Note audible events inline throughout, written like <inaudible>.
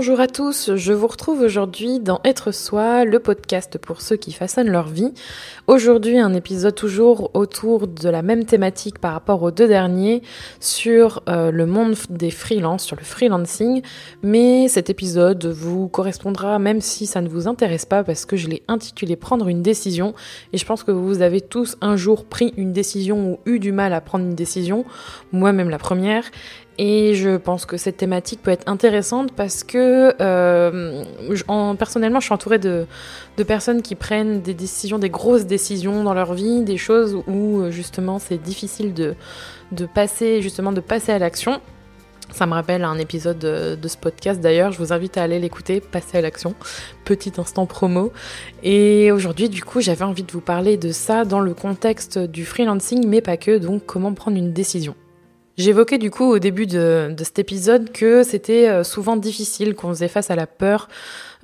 Bonjour à tous, je vous retrouve aujourd'hui dans Être Soi, le podcast pour ceux qui façonnent leur vie. Aujourd'hui un épisode toujours autour de la même thématique par rapport aux deux derniers sur euh, le monde des freelances, sur le freelancing, mais cet épisode vous correspondra même si ça ne vous intéresse pas parce que je l'ai intitulé Prendre une décision. Et je pense que vous avez tous un jour pris une décision ou eu du mal à prendre une décision, moi-même la première, et je pense que cette thématique peut être intéressante parce que euh, en, personnellement, je suis entourée de, personnes qui prennent des décisions, des grosses décisions dans leur vie, des choses où justement c'est difficile de, passer justement de passer à l'action. Ça me rappelle un épisode de, de ce podcast d'ailleurs, je vous invite à aller l'écouter, passer à l'action, petit instant promo. Et aujourd'hui du coup j'avais envie de vous parler de ça dans le contexte du freelancing, mais pas que, donc comment prendre une décision. J'évoquais du coup au début de, cet épisode que c'était euh, souvent difficile, qu'on faisait face à la peur.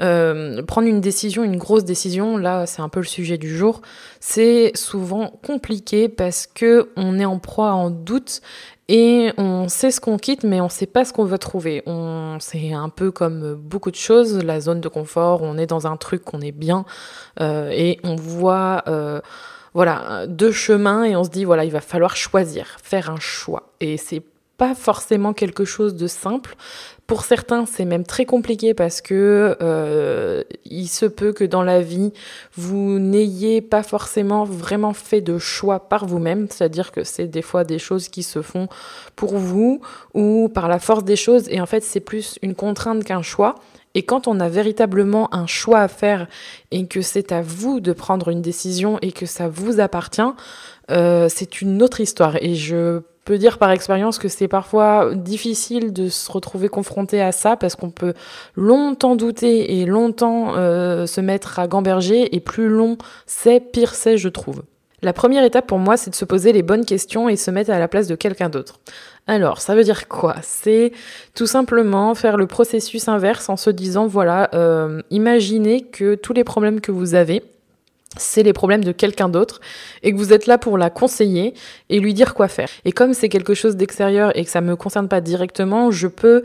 Euh, prendre une décision, une grosse décision, là c'est un peu le sujet du jour, c'est souvent compliqué parce que on est en proie en doute et on sait ce qu'on quitte, mais on sait pas ce qu'on veut trouver. C'est un peu comme beaucoup de choses, la zone de confort. On est dans un truc qu'on est bien euh, et on voit voilà, deux chemins et on se dit voilà, il va falloir choisir, faire un choix. Et c'est pas forcément quelque chose de simple. Pour certains, c'est même très compliqué parce que euh, il se peut que dans la vie, vous n'ayez pas forcément vraiment fait de choix par vous-même, c'est-à-dire que c'est des fois des choses qui se font pour vous ou par la force des choses, et en fait, c'est plus une contrainte qu'un choix. Et quand on a véritablement un choix à faire et que c'est à vous de prendre une décision et que ça vous appartient, euh, c'est une autre histoire. Et je peux dire par expérience que c'est parfois difficile de se retrouver confronté à ça parce qu'on peut longtemps douter et longtemps euh, se mettre à gamberger et plus long c'est, pire c'est, je trouve. La première étape pour moi, c'est de se poser les bonnes questions et se mettre à la place de quelqu'un d'autre. Alors, ça veut dire quoi? C'est tout simplement faire le processus inverse en se disant, voilà, euh, imaginez que tous les problèmes que vous avez, c'est les problèmes de quelqu'un d'autre et que vous êtes là pour la conseiller et lui dire quoi faire. Et comme c'est quelque chose d'extérieur et que ça me concerne pas directement, je peux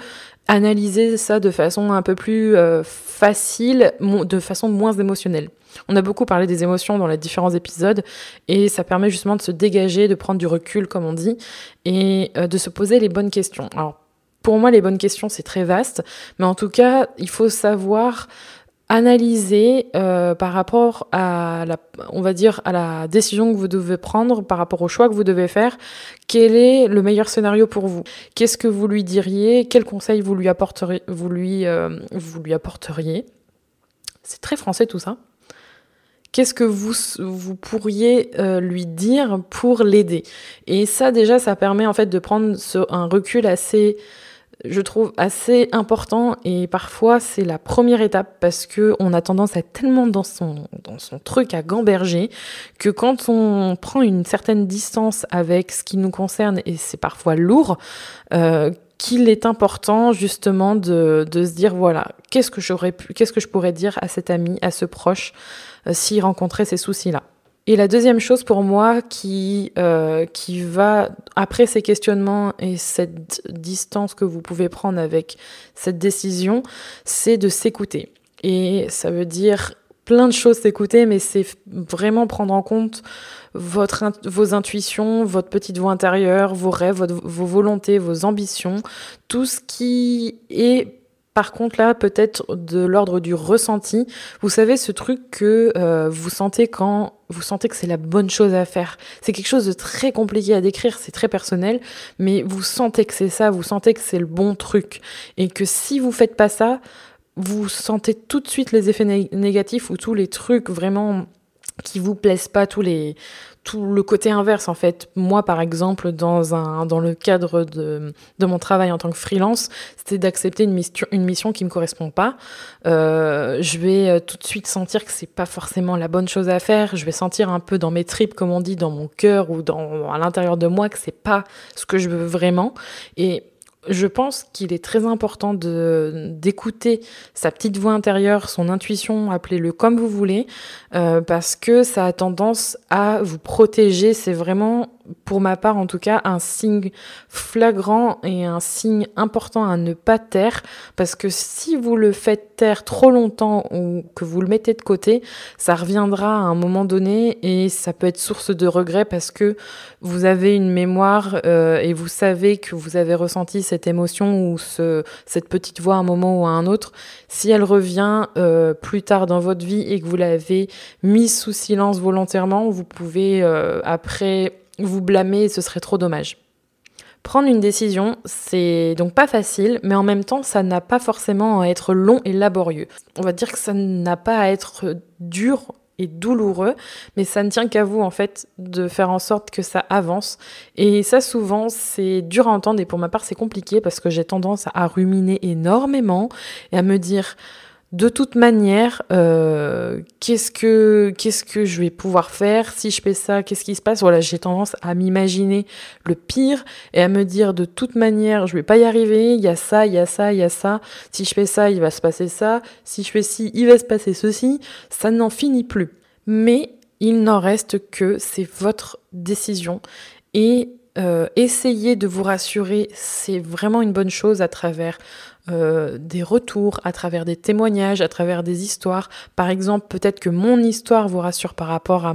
analyser ça de façon un peu plus euh, facile, de façon moins émotionnelle. On a beaucoup parlé des émotions dans les différents épisodes et ça permet justement de se dégager, de prendre du recul comme on dit et euh, de se poser les bonnes questions. Alors pour moi les bonnes questions c'est très vaste, mais en tout cas il faut savoir analyser euh, par rapport à la, on va dire, à la décision que vous devez prendre, par rapport au choix que vous devez faire, quel est le meilleur scénario pour vous? Qu'est-ce que vous lui diriez? Quel conseil vous lui apporteriez Vous lui, euh, vous lui apporteriez? C'est très français tout ça. Qu'est-ce que vous, vous pourriez euh, lui dire pour l'aider? Et ça déjà, ça permet en fait de prendre un recul assez je trouve assez important. Et parfois c'est la première étape parce que on a tendance à être tellement dans son dans son truc à gamberger que quand on prend une certaine distance avec ce qui nous concerne et c'est parfois lourd euh, qu'il est important justement de, de se dire voilà qu'est-ce que j'aurais pu qu'est-ce que je pourrais dire à cet ami à ce proche euh, s'il rencontrait ces soucis là et la deuxième chose pour moi qui, euh, qui va, après ces questionnements et cette distance que vous pouvez prendre avec cette décision, c'est de s'écouter. Et ça veut dire plein de choses s'écouter, mais c'est vraiment prendre en compte votre, vos intuitions, votre petite voix intérieure, vos rêves, vos volontés, vos ambitions, tout ce qui est par contre, là, peut-être de l'ordre du ressenti. Vous savez, ce truc que euh, vous sentez quand vous sentez que c'est la bonne chose à faire. C'est quelque chose de très compliqué à décrire, c'est très personnel, mais vous sentez que c'est ça, vous sentez que c'est le bon truc. Et que si vous faites pas ça, vous sentez tout de suite les effets négatifs ou tous les trucs vraiment qui vous plaisent pas, tous les tout le côté inverse en fait. Moi par exemple dans un dans le cadre de, de mon travail en tant que freelance, c'était d'accepter une mission une mission qui me correspond pas. Euh, je vais euh, tout de suite sentir que c'est pas forcément la bonne chose à faire. Je vais sentir un peu dans mes tripes comme on dit, dans mon cœur ou dans à l'intérieur de moi que c'est pas ce que je veux vraiment. Et je pense qu'il est très important d'écouter sa petite voix intérieure, son intuition, appelez-le comme vous voulez, euh, parce que ça a tendance à vous protéger. C'est vraiment pour ma part en tout cas, un signe flagrant et un signe important à ne pas taire, parce que si vous le faites taire trop longtemps ou que vous le mettez de côté, ça reviendra à un moment donné et ça peut être source de regret parce que vous avez une mémoire euh, et vous savez que vous avez ressenti cette émotion ou ce, cette petite voix à un moment ou à un autre. Si elle revient euh, plus tard dans votre vie et que vous l'avez mise sous silence volontairement, vous pouvez euh, après vous blâmer ce serait trop dommage. Prendre une décision, c'est donc pas facile, mais en même temps, ça n'a pas forcément à être long et laborieux. On va dire que ça n'a pas à être dur et douloureux, mais ça ne tient qu'à vous en fait de faire en sorte que ça avance. Et ça souvent c'est dur à entendre et pour ma part c'est compliqué parce que j'ai tendance à ruminer énormément et à me dire de toute manière, euh, qu'est-ce que qu'est-ce que je vais pouvoir faire si je fais ça? Qu'est-ce qui se passe? Voilà, j'ai tendance à m'imaginer le pire et à me dire de toute manière, je vais pas y arriver. Il y a ça, il y a ça, il y a ça. Si je fais ça, il va se passer ça. Si je fais ci, il va se passer ceci. Ça n'en finit plus. Mais il n'en reste que c'est votre décision et euh, essayer de vous rassurer, c'est vraiment une bonne chose à travers euh, des retours, à travers des témoignages, à travers des histoires. Par exemple, peut-être que mon histoire vous rassure par rapport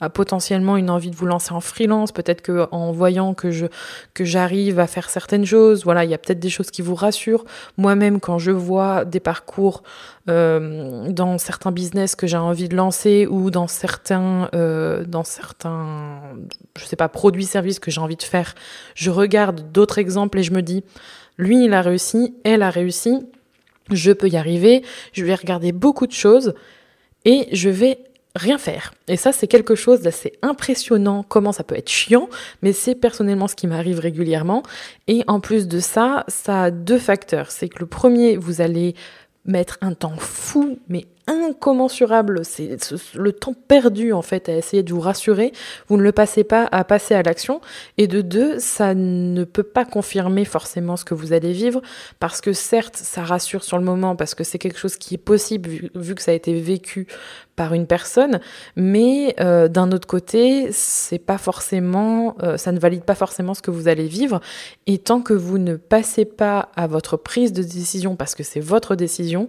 à, potentiellement une envie de vous lancer en freelance. Peut-être que en voyant que je que j'arrive à faire certaines choses, voilà, il y a peut-être des choses qui vous rassurent. Moi-même, quand je vois des parcours euh, dans certains business que j'ai envie de lancer ou dans certains euh, dans certains je sais pas produits services que j'ai envie de faire, je regarde d'autres exemples et je me dis lui, il a réussi, elle a réussi, je peux y arriver, je vais regarder beaucoup de choses et je vais rien faire. Et ça, c'est quelque chose d'assez impressionnant, comment ça peut être chiant, mais c'est personnellement ce qui m'arrive régulièrement. Et en plus de ça, ça a deux facteurs. C'est que le premier, vous allez mettre un temps fou, mais incommensurable. C'est le temps perdu en fait à essayer de vous rassurer. Vous ne le passez pas à passer à l'action. Et de deux, ça ne peut pas confirmer forcément ce que vous allez vivre parce que certes, ça rassure sur le moment parce que c'est quelque chose qui est possible vu, que ça a été vécu par une personne, mais euh, d'un autre côté, c'est pas forcément, euh, ça ne valide pas forcément ce que vous allez vivre. Et tant que vous ne passez pas à votre prise de décision parce que c'est votre décision,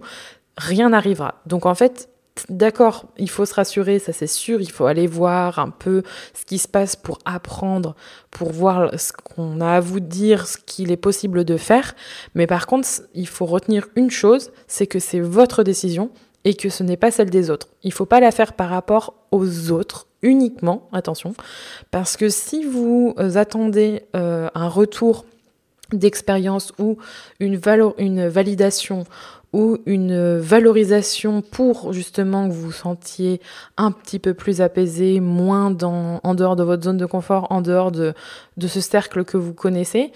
rien n'arrivera. Donc en fait, d'accord, il faut se rassurer, ça c'est sûr, il faut aller voir un peu ce qui se passe pour apprendre, pour voir ce qu'on a à vous dire, ce qu'il est possible de faire. Mais par contre, il faut retenir une chose, c'est que c'est votre décision et que ce n'est pas celle des autres. Il ne faut pas la faire par rapport aux autres uniquement, attention, parce que si vous attendez euh, un retour d'expérience ou une, une validation ou une valorisation pour justement que vous vous sentiez un petit peu plus apaisé, moins dans, en dehors de votre zone de confort, en dehors de, de ce cercle que vous connaissez,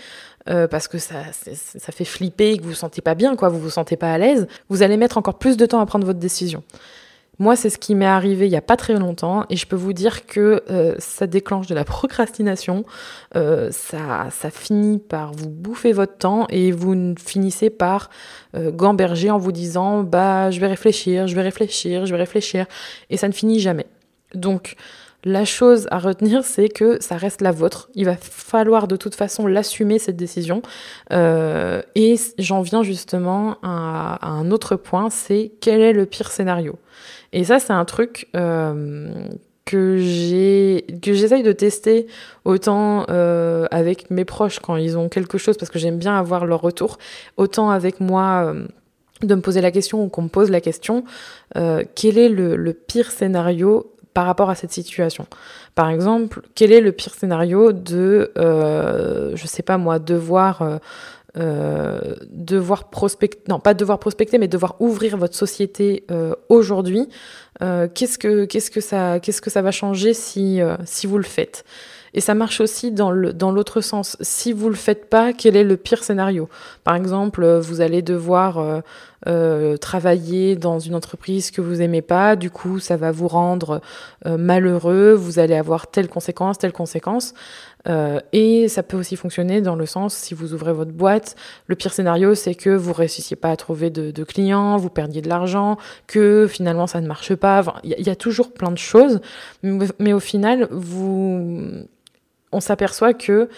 euh, parce que ça, ça fait flipper, que vous vous sentez pas bien, quoi, vous vous sentez pas à l'aise, vous allez mettre encore plus de temps à prendre votre décision. Moi, c'est ce qui m'est arrivé il n'y a pas très longtemps et je peux vous dire que euh, ça déclenche de la procrastination, euh, ça, ça finit par vous bouffer votre temps et vous finissez par euh, gamberger en vous disant bah je vais réfléchir, je vais réfléchir, je vais réfléchir et ça ne finit jamais. Donc la chose à retenir, c'est que ça reste la vôtre. Il va falloir de toute façon l'assumer, cette décision. et j'en viens justement à, un autre point, c'est quel est le pire scénario et ça, c'est un truc euh, que j'ai j'essaye de tester autant euh, avec mes proches quand ils ont quelque chose parce que j'aime bien avoir leur retour, autant avec moi euh, de me poser la question ou qu'on me pose la question quel est le, pire scénario par rapport à cette situation. Par exemple, quel est le pire scénario de, je sais pas moi, devoir euh, devoir prospecter, non pas devoir prospecter, mais devoir ouvrir votre société euh, aujourd'hui, euh, qu'est-ce que qu'est-ce que ça qu'est-ce que ça va changer si si vous le faites? Et ça marche aussi dans le dans l'autre sens. Si vous le faites pas, quel est le pire scénario? Par exemple, vous allez devoir travailler dans une entreprise que vous aimez pas, du coup ça va vous rendre malheureux, vous allez avoir telle conséquence, telle conséquence. Euh, et ça peut aussi fonctionner dans le sens, si vous ouvrez votre boîte, le pire scénario, c'est que vous réussissiez pas à trouver de, clients, vous perdiez de l'argent, que finalement ça ne marche pas. Il y, a toujours plein de choses, mais, au final, vous on s'aperçoit que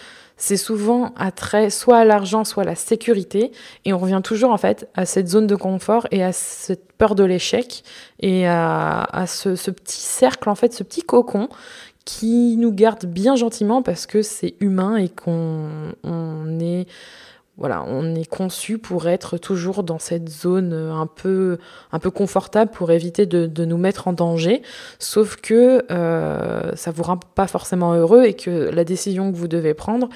c'est souvent attrait soit à l'argent, soit à la sécurité. Et on revient toujours en fait à cette zone de confort et à cette peur de l'échec et à, ce, petit cercle, en fait, ce petit cocon qui nous garde bien gentiment parce que c'est humain et qu'on on est voilà, on est conçu pour être toujours dans cette zone un peu, un peu confortable pour éviter de, nous mettre en danger. Sauf que euh, ça vous rend pas forcément heureux et que la décision que vous devez prendre,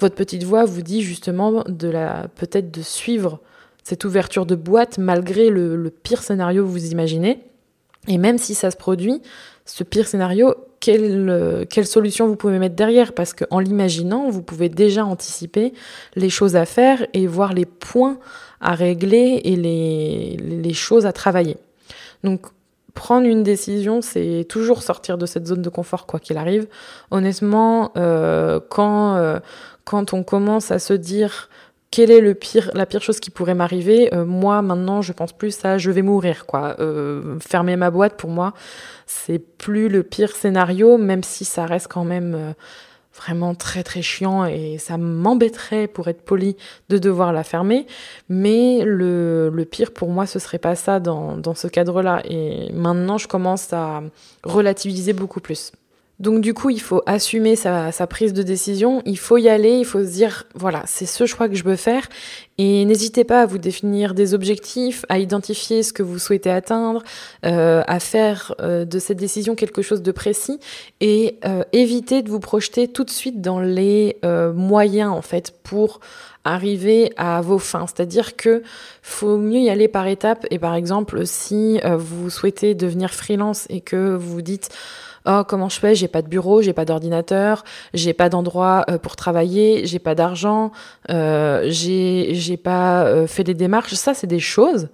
votre petite voix vous dit justement de la, peut-être de suivre cette ouverture de boîte malgré le pire scénario que vous imaginez. Et même si ça se produit, ce pire scénario, quelle, euh, quelle solution vous pouvez mettre derrière? Parce qu'en l'imaginant, vous pouvez déjà anticiper les choses à faire et voir les points à régler et les, les choses à travailler. Donc, prendre une décision, c'est toujours sortir de cette zone de confort, quoi qu'il arrive. Honnêtement, euh, quand, euh, quand on commence à se dire quelle est le pire, la pire chose qui pourrait m'arriver euh, Moi, maintenant, je pense plus à je vais mourir, quoi. Euh, fermer ma boîte, pour moi, c'est plus le pire scénario, même si ça reste quand même euh, vraiment très très chiant et ça m'embêterait, pour être poli, de devoir la fermer. Mais le, le pire pour moi, ce serait pas ça dans, dans ce cadre-là. Et maintenant, je commence à relativiser beaucoup plus. Donc du coup, il faut assumer sa, prise de décision, il faut y aller, il faut se dire, voilà, c'est ce choix que je veux faire. Et n'hésitez pas à vous définir des objectifs, à identifier ce que vous souhaitez atteindre, euh, à faire euh, de cette décision quelque chose de précis et euh, éviter de vous projeter tout de suite dans les moyens, en fait, pour arriver à vos fins. C'est-à-dire que faut mieux y aller par étapes. Et par exemple, si vous souhaitez devenir freelance et que vous dites oh comment je fais? J'ai pas de bureau j'ai pas d'ordinateur j'ai pas d'endroit euh, pour travailler j'ai pas d'argent euh, j'ai pas euh, fait des démarches. Ça c'est des choses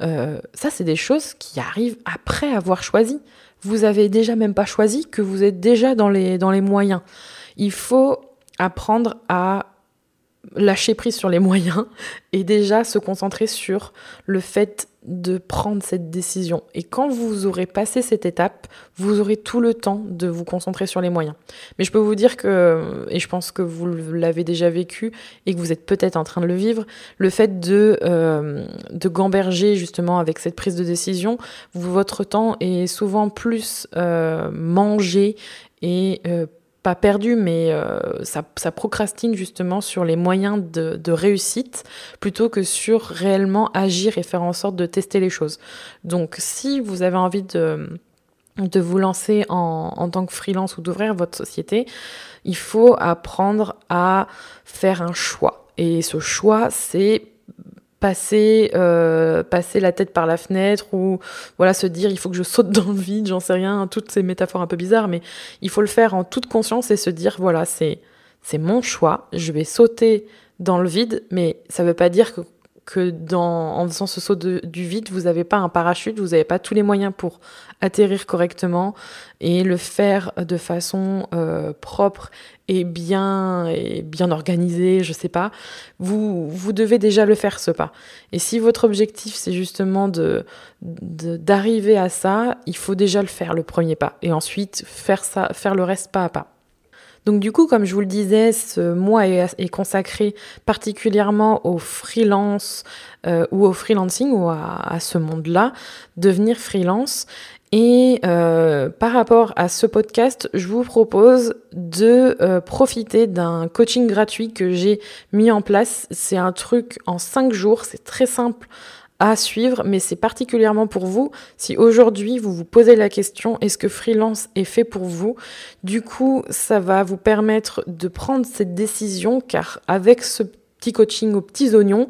ça c'est des choses qui arrivent après avoir choisi. Vous avez déjà même pas choisi que vous êtes déjà dans les dans les moyens. Il faut apprendre à lâcher prise sur les moyens et déjà se concentrer sur le fait de prendre cette décision. Et quand vous aurez passé cette étape, vous aurez tout le temps de vous concentrer sur les moyens. Mais je peux vous dire que, et je pense que vous l'avez déjà vécu et que vous êtes peut-être en train de le vivre, le fait de, euh, de gamberger justement avec cette prise de décision, votre temps est souvent plus euh, mangé et euh, pas perdu, mais euh, ça, ça, procrastine justement sur les moyens de, de, réussite plutôt que sur réellement agir et faire en sorte de tester les choses. Donc si vous avez envie de, de vous lancer en, en tant que freelance ou d'ouvrir votre société, il faut apprendre à faire un choix. Et ce choix, c'est passer, euh, passer la tête par la fenêtre ou voilà se dire il faut que je saute dans le vide, j'en sais rien, toutes ces métaphores un peu bizarres, mais il faut le faire en toute conscience et se dire voilà c'est c'est mon choix, je vais sauter dans le vide, mais ça veut pas dire que que dans, en faisant ce saut de, du vide, vous n'avez pas un parachute, vous n'avez pas tous les moyens pour atterrir correctement et le faire de façon euh, propre et bien, et bien organisée, je sais pas. Vous, vous devez déjà le faire ce pas. Et si votre objectif c'est justement de, d'arriver à ça, il faut déjà le faire le premier pas et ensuite faire ça, faire le reste pas à pas. Donc du coup, comme je vous le disais, ce mois est, consacré particulièrement au freelance euh, ou au freelancing ou à, ce monde-là, devenir freelance. Et euh, par rapport à ce podcast, je vous propose de euh, profiter d'un coaching gratuit que j'ai mis en place. C'est un truc en cinq jours, c'est très simple à suivre, mais c'est particulièrement pour vous. Si aujourd'hui vous vous posez la question, est-ce que freelance est fait pour vous? Du coup, ça va vous permettre de prendre cette décision, car avec ce petit coaching aux petits oignons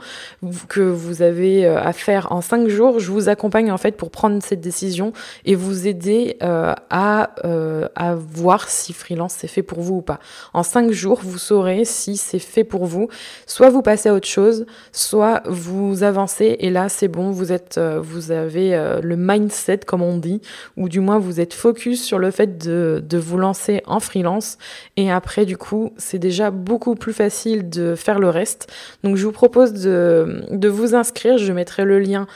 que vous avez euh, à faire en cinq jours. Je vous accompagne en fait pour prendre cette décision et vous aider euh, à, euh, à voir si freelance c'est fait pour vous ou pas. En cinq jours, vous saurez si c'est fait pour vous. Soit vous passez à autre chose, soit vous avancez et là c'est bon, vous êtes, vous avez le mindset comme on dit, ou du moins vous êtes focus sur le fait de, de vous lancer en freelance et après du coup c'est déjà beaucoup plus facile de faire le reste donc je vous propose de, vous inscrire, je mettrai le lien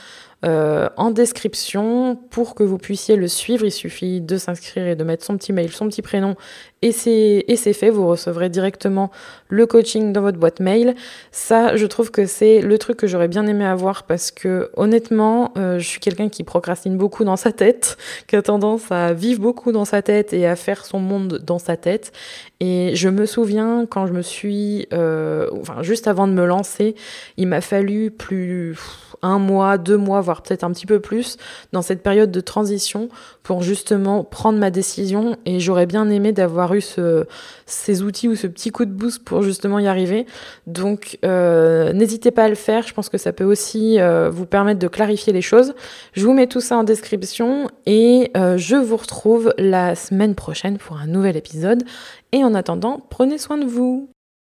euh, en description pour que vous puissiez le suivre. Il suffit de s'inscrire et de mettre son petit mail, son petit prénom et c'est, fait. Vous recevrez directement le coaching dans votre boîte mail. Ça, je trouve que c'est le truc que j'aurais bien aimé avoir parce que honnêtement, euh, je suis quelqu'un qui procrastine beaucoup dans sa tête, <laughs> qui a tendance à vivre beaucoup dans sa tête et à faire son monde dans sa tête. Et je me souviens quand je me suis, euh, enfin juste avant de me lancer, il m'a fallu plus un mois, deux mois, voire peut-être un petit peu plus dans cette période de transition pour justement prendre ma décision. Et j'aurais bien aimé d'avoir eu ce, ces outils ou ce petit coup de boost pour justement y arriver. Donc euh, n'hésitez pas à le faire. Je pense que ça peut aussi euh, vous permettre de clarifier les choses. Je vous mets tout ça en description et euh, je vous retrouve la semaine prochaine pour un nouvel épisode. Et en attendant, prenez soin de vous.